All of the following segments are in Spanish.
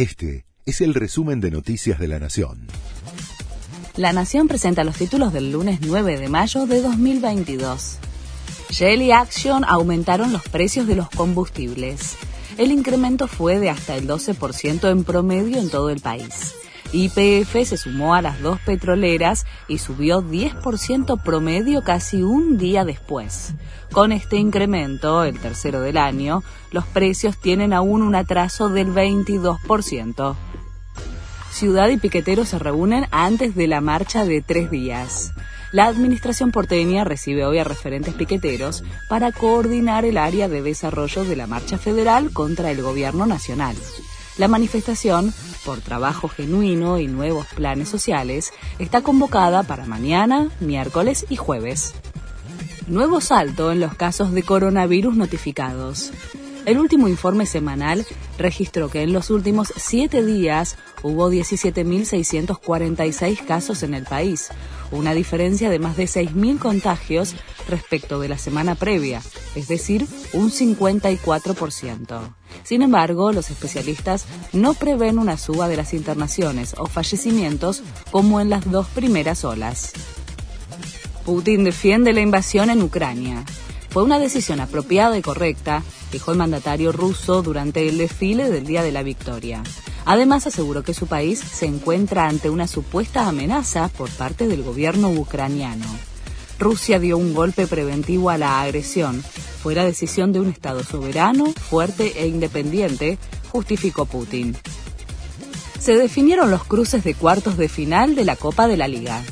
Este es el resumen de Noticias de la Nación. La Nación presenta los títulos del lunes 9 de mayo de 2022. Shell y Action aumentaron los precios de los combustibles. El incremento fue de hasta el 12% en promedio en todo el país. YPF se sumó a las dos petroleras y subió 10% promedio casi un día después. Con este incremento, el tercero del año, los precios tienen aún un atraso del 22%. Ciudad y piqueteros se reúnen antes de la marcha de tres días. La administración porteña recibe hoy a referentes piqueteros para coordinar el área de desarrollo de la marcha federal contra el gobierno nacional. La manifestación, por trabajo genuino y nuevos planes sociales, está convocada para mañana, miércoles y jueves. Nuevo salto en los casos de coronavirus notificados. El último informe semanal registró que en los últimos siete días hubo 17.646 casos en el país, una diferencia de más de 6.000 contagios respecto de la semana previa, es decir, un 54%. Sin embargo, los especialistas no prevén una suba de las internaciones o fallecimientos como en las dos primeras olas. Putin defiende la invasión en Ucrania. Fue una decisión apropiada y correcta, dijo el mandatario ruso durante el desfile del Día de la Victoria. Además, aseguró que su país se encuentra ante una supuesta amenaza por parte del gobierno ucraniano. Rusia dio un golpe preventivo a la agresión. Fue la decisión de un Estado soberano, fuerte e independiente, justificó Putin. Se definieron los cruces de cuartos de final de la Copa de la Liga.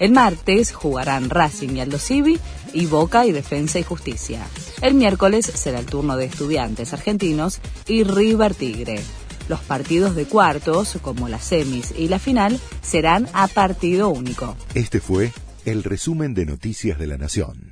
El martes jugarán Racing y Aldo Civi y Boca y Defensa y Justicia. El miércoles será el turno de Estudiantes Argentinos y River Tigre. Los partidos de cuartos, como las semis y la final, serán a partido único. Este fue el resumen de Noticias de la Nación.